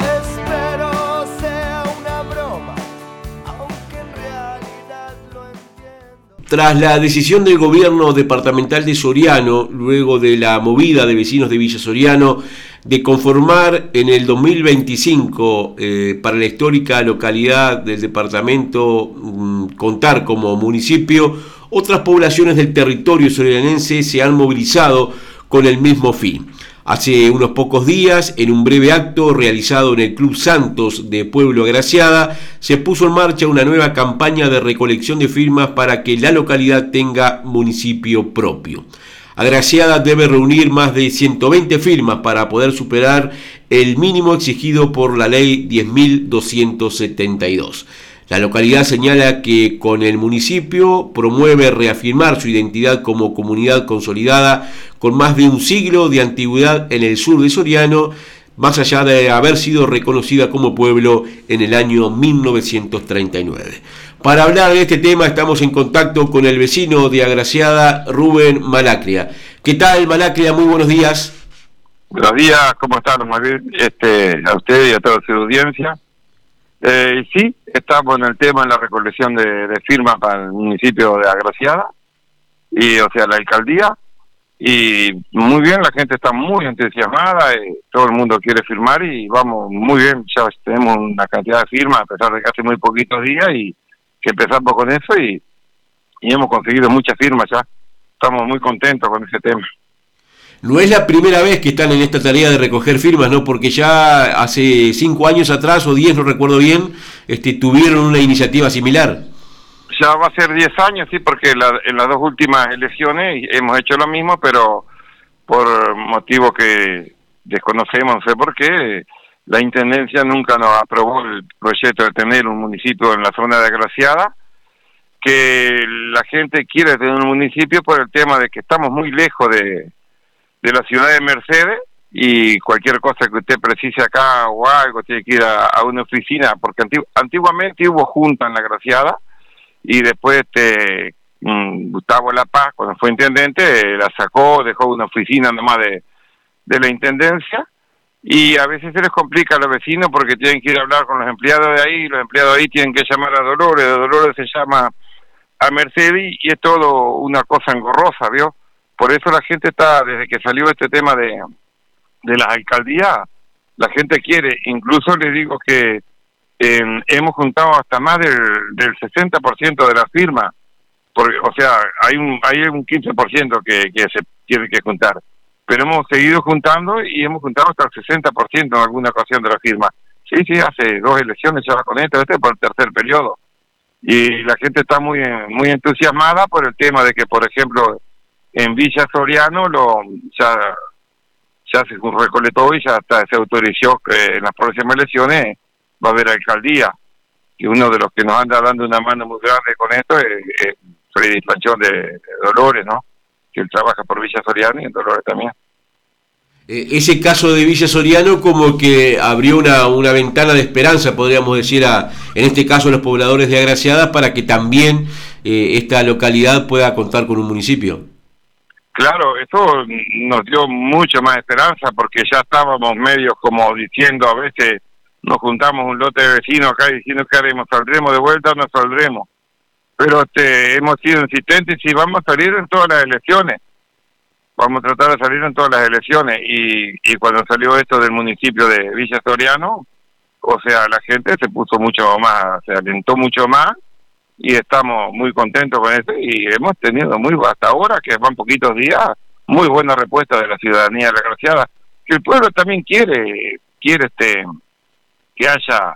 Espero sea una broma, aunque en realidad lo entiendo. Tras la decisión del gobierno departamental de Soriano, luego de la movida de vecinos de Villa Soriano, de conformar en el 2025 eh, para la histórica localidad del departamento mm, contar como municipio, otras poblaciones del territorio sorianense se han movilizado con el mismo fin. Hace unos pocos días, en un breve acto realizado en el Club Santos de Pueblo Agraciada, se puso en marcha una nueva campaña de recolección de firmas para que la localidad tenga municipio propio. Agraciada debe reunir más de 120 firmas para poder superar el mínimo exigido por la ley 10.272. La localidad señala que con el municipio promueve reafirmar su identidad como comunidad consolidada con más de un siglo de antigüedad en el sur de Soriano, más allá de haber sido reconocida como pueblo en el año 1939. Para hablar de este tema estamos en contacto con el vecino de Agraciada, Rubén Malacria. ¿Qué tal, Malacria? Muy buenos días. Buenos días, ¿cómo están? Este, a usted y a toda su audiencia. Eh, sí, estamos en el tema en la recolección de, firmas para el municipio de Agraciada, y o sea, la alcaldía. Y muy bien, la gente está muy entusiasmada, eh, todo el mundo quiere firmar y vamos muy bien, ya tenemos una cantidad de firmas a pesar de que hace muy poquitos días y empezamos con eso y, hemos conseguido muchas firmas ya. Estamos muy contentos con ese tema. No es la primera vez que están en esta tarea de recoger firmas, ¿no? Porque ya hace cinco años atrás, o diez, no recuerdo bien, este, tuvieron una iniciativa similar. Ya va a ser diez años, sí, porque en las dos últimas elecciones hemos hecho lo mismo, pero por motivos que desconocemos, no sé por qué, la Intendencia nunca nos aprobó el proyecto de tener un municipio en la zona de Agraciada, que la gente quiere tener un municipio por el tema de que estamos muy lejos de, de la ciudad de Mercedes y cualquier cosa que usted precise acá o algo tiene que ir a, una oficina, porque antiguamente hubo junta en la Graciada y después este mm, Gustavo La Paz, cuando fue intendente, la sacó, dejó una oficina nomás de, de la intendencia y a veces se les complica a los vecinos porque tienen que ir a hablar con los empleados de ahí, y los empleados de ahí tienen que llamar a Dolores, Dolores se llama a Mercedes y es todo una cosa engorrosa, ¿vio? Por eso la gente está, desde que salió este tema de, de las alcaldías, la gente quiere, incluso les digo que hemos juntado hasta más del, del 60% de las firmas, o sea, hay un, hay un 15% que, que se tiene que juntar pero hemos seguido juntando y hemos juntado hasta el 60% en alguna ocasión de la firma. Sí, sí, hace dos elecciones ya con esto, este por el tercer periodo. Y la gente está muy muy entusiasmada por el tema de que, por ejemplo, en Villa Soriano lo ya ya se recolectó y ya está, se autorizó que en las próximas elecciones va a haber alcaldía. Y uno de los que nos anda dando una mano muy grande con esto es, Freddy Panchón de Dolores, ¿no? que él trabaja por Villa Soriano y en Dolores también. Eh, ese caso de Villa Soriano como que abrió una, una ventana de esperanza, podríamos decir, a, en este caso a los pobladores de Agraciada, para que también eh, esta localidad pueda contar con un municipio. Claro, eso nos dio mucha más esperanza porque ya estábamos medios como diciendo a veces nos juntamos un lote de vecinos acá diciendo que haremos, saldremos de vuelta o no saldremos pero este, hemos sido insistentes y vamos a salir en todas las elecciones. Vamos a tratar de salir en todas las elecciones. Y, y cuando salió esto del municipio de Villa Soriano, o sea, la gente se puso mucho más, se alentó mucho más y estamos muy contentos con eso y hemos tenido muy, hasta ahora, que van poquitos días, muy buena respuesta de la ciudadanía de la Graciada, que el pueblo también quiere, quiere este que haya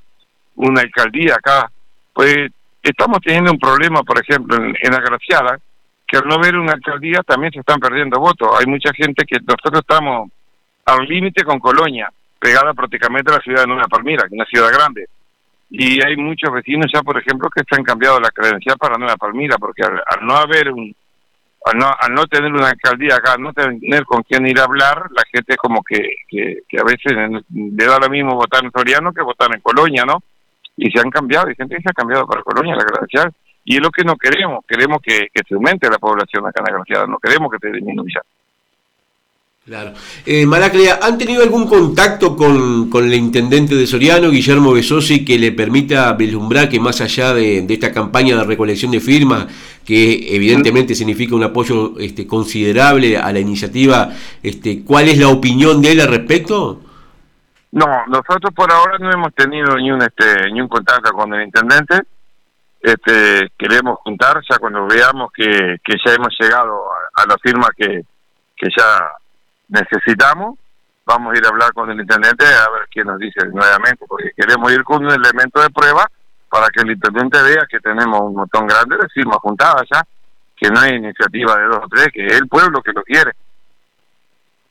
una alcaldía acá, pues estamos teniendo un problema, por ejemplo, en, en Agraciada, que al no ver una alcaldía también se están perdiendo votos. Hay mucha gente que nosotros estamos al límite con Colonia, pegada prácticamente a la ciudad de Nueva Palmira, una ciudad grande. Y hay muchos vecinos ya, por ejemplo, que se han cambiado la credencial para Nueva Palmira, porque al, no haber un, al no, al no tener una alcaldía acá, al no tener con quién ir a hablar, la gente como que, que, que a veces le da lo mismo votar en Soriano que votar en Colonia, ¿no? y se han cambiado, hay gente que se ha cambiado para Colonia, la Graciada, y es lo que no queremos, queremos que, se aumente la población acá en la Graciada, no queremos que se disminuya. Claro. Eh, Maraclea, ¿han tenido algún contacto con, con, el intendente de Soriano, Guillermo Besosi, que le permita vislumbrar que más allá de, de, esta campaña de recolección de firmas, que evidentemente significa un apoyo este, considerable a la iniciativa, este, ¿cuál es la opinión de él al respecto? No, nosotros por ahora no hemos tenido ni un, este, ni un contacto con el intendente. Este, queremos juntar ya cuando veamos que, que ya hemos llegado a, a la firma que, que ya necesitamos, vamos a ir a hablar con el intendente a ver qué nos dice nuevamente, porque queremos ir con un elemento de prueba para que el intendente vea que tenemos un montón grande de firmas juntadas ya, que no hay iniciativa de dos o tres, que es el pueblo que lo quiere.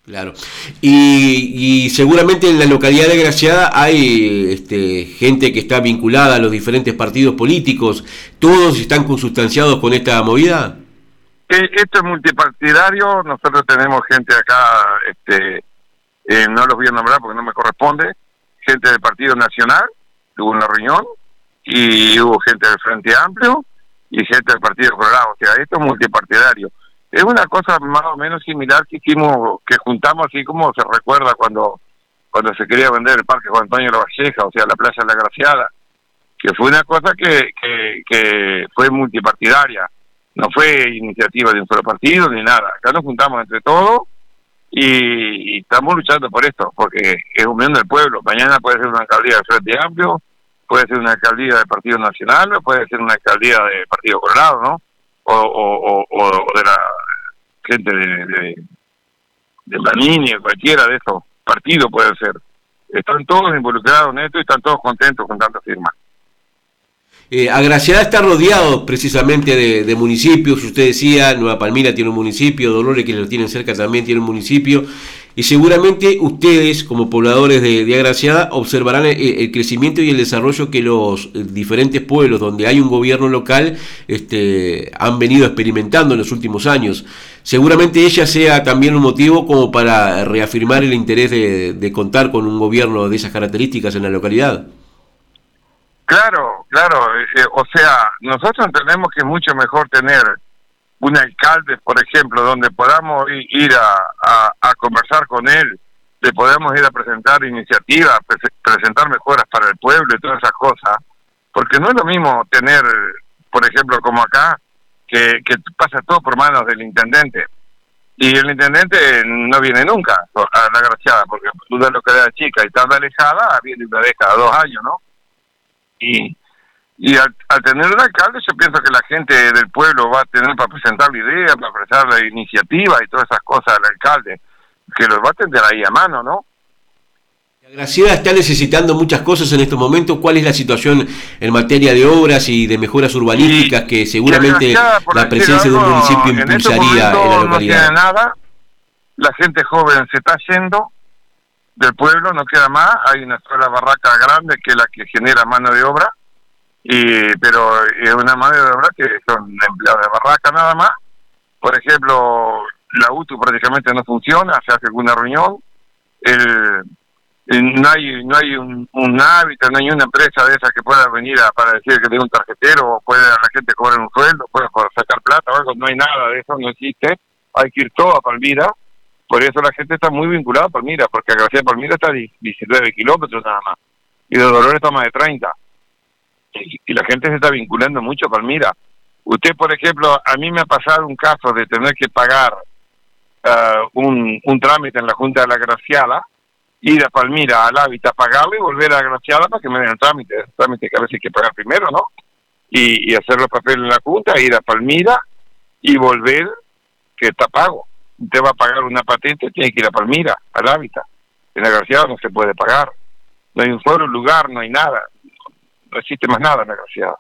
Claro. Y, y, seguramente en la localidad de Graciada hay este, gente que está vinculada a los diferentes partidos políticos. ¿Todos están consustanciados con esta movida? Esto es multipartidario, nosotros tenemos gente acá, este, eh, no los voy a nombrar porque no me corresponde, gente del Partido Nacional, hubo una reunión, y hubo gente del Frente Amplio y gente del Partido Colorado, o sea, esto es multipartidario. Es una cosa más o menos similar que hicimos, que juntamos así como se recuerda cuando cuando se quería vender el Parque Juan Antonio La Valleja, o sea, la Playa La Graciada, que fue una cosa que, que, que fue multipartidaria no fue iniciativa de un solo partido ni nada. Acá nos juntamos entre todos y, estamos luchando por esto, porque es unión del pueblo. Mañana puede ser una alcaldía de Frente Amplio, puede ser una alcaldía del Partido Nacional, o puede ser una alcaldía del Partido Colorado, ¿no? O, o, o, de la gente de, de, de cualquiera de esos partidos puede ser. Están todos involucrados en esto y están todos contentos con tantas firmas. Eh, Agraciada está rodeado precisamente de, municipios, usted decía, Nueva Palmira tiene un municipio, Dolores que lo tienen cerca también tiene un municipio, y seguramente ustedes como pobladores de, Agraciada observarán el, crecimiento y el desarrollo que los diferentes pueblos donde hay un gobierno local este, han venido experimentando en los últimos años. Seguramente ella sea también un motivo como para reafirmar el interés de contar con un gobierno de esas características en la localidad. Claro, claro, eh, o sea, nosotros entendemos que es mucho mejor tener un alcalde, por ejemplo, donde podamos ir a, a, a conversar con él, le podemos ir a presentar iniciativas, pre presentar mejoras para el pueblo y todas esas cosas, porque no es lo mismo tener, por ejemplo, como acá, que, que pasa todo por manos del intendente. Y el intendente no viene nunca a la graciada, porque duda lo que era chica y tarda alejada, viene una vez cada dos años, ¿no? Y y al, al, tener un alcalde yo pienso que la gente del pueblo va a tener para presentar la idea, para presentar la iniciativa y todas esas cosas al alcalde, que los va a tener ahí a mano, ¿no? Graciela está necesitando muchas cosas en estos momentos. ¿Cuál es la situación en materia de obras y de mejoras urbanísticas que seguramente la presencia de un municipio impulsaría en, en la localidad? No nada. La gente joven se está yendo del pueblo, no queda más. Hay una sola barraca grande que es la que genera mano de obra y pero es una mano de obra que son empleados de barraca nada más. Por ejemplo, la UTU prácticamente no funciona, se hace alguna reunión, el, no hay no hay un, un hábitat, no hay una empresa de esa que pueda venir a, para decir que tiene un tarjetero o puede la gente cobrar un sueldo, puede sacar plata o algo, no hay nada de eso, no existe. Hay que ir todo a Palmira, por eso la gente está muy vinculada a Palmira, porque García Palmira está a 19 kilómetros nada más, y de Dolores está más de 30 y la gente se está vinculando mucho a Palmira. Usted, por ejemplo, a mí me ha pasado un caso de tener que pagar uh, un, un trámite en la Junta de la Graciada, ir a Palmira al hábitat, pagarlo y volver a la Graciada para que me den el trámite, el trámite que a veces hay que pagar primero, ¿no? Y, y hacer los papeles en la Junta, ir a Palmira y volver, que está pago. Usted va a pagar una patente, tiene que ir a Palmira, al hábitat. En la Graciada no se puede pagar. No hay un solo lugar, no hay nada no existe más nada en la graciada.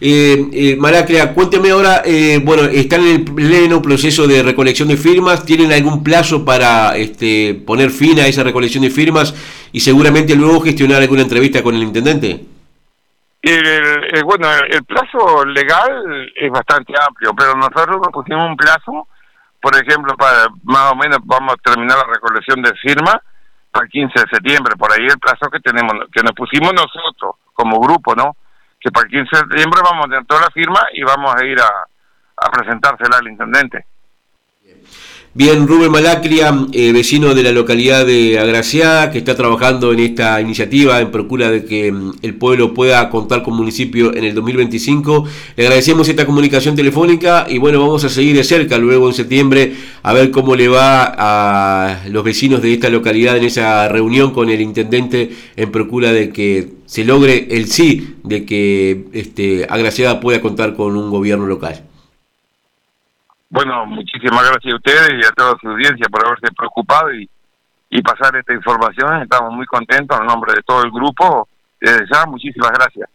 Eh, eh, Maracrea, cuénteme ahora, eh, bueno, están en el pleno proceso de recolección de firmas, ¿tienen algún plazo para este, poner fin a esa recolección de firmas y seguramente luego gestionar alguna entrevista con el intendente? El, el, bueno, el plazo legal es bastante amplio, pero nosotros nos pusimos un plazo, por ejemplo, para más o menos vamos a terminar la recolección de firmas para el 15 de septiembre, por ahí el plazo que tenemos, que nos pusimos nosotros como grupo, ¿no? Que para el 15 de septiembre vamos a tener toda la firma y vamos a ir a, a presentársela al intendente. Bien, Rubén Malacria, eh, vecino de la localidad de Agraciada, que está trabajando en esta iniciativa en procura de que mm, el pueblo pueda contar con municipio en el 2025. Le agradecemos esta comunicación telefónica y bueno, vamos a seguir de cerca luego en septiembre a ver cómo le va a los vecinos de esta localidad en esa reunión con el intendente en procura de que se logre el sí de que este, Agraciada pueda contar con un gobierno local. Bueno, muchísimas gracias a ustedes y a toda su audiencia por haberse preocupado y, y pasar esta información. Estamos muy contentos en nombre de todo el grupo. Desde ya, muchísimas gracias.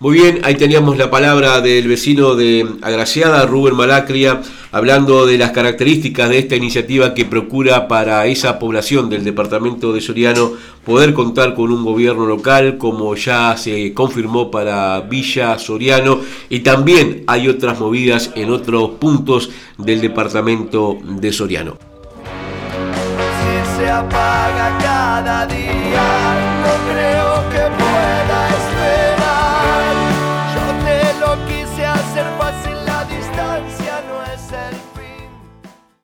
Muy bien, ahí teníamos la palabra del vecino de Agraciada, Rubén Malacria, hablando de las características de esta iniciativa que procura para esa población del departamento de Soriano poder contar con un gobierno local, como ya se confirmó para Villa Soriano, y también hay otras movidas en otros puntos del departamento de Soriano. Si se apaga cada día, no creo que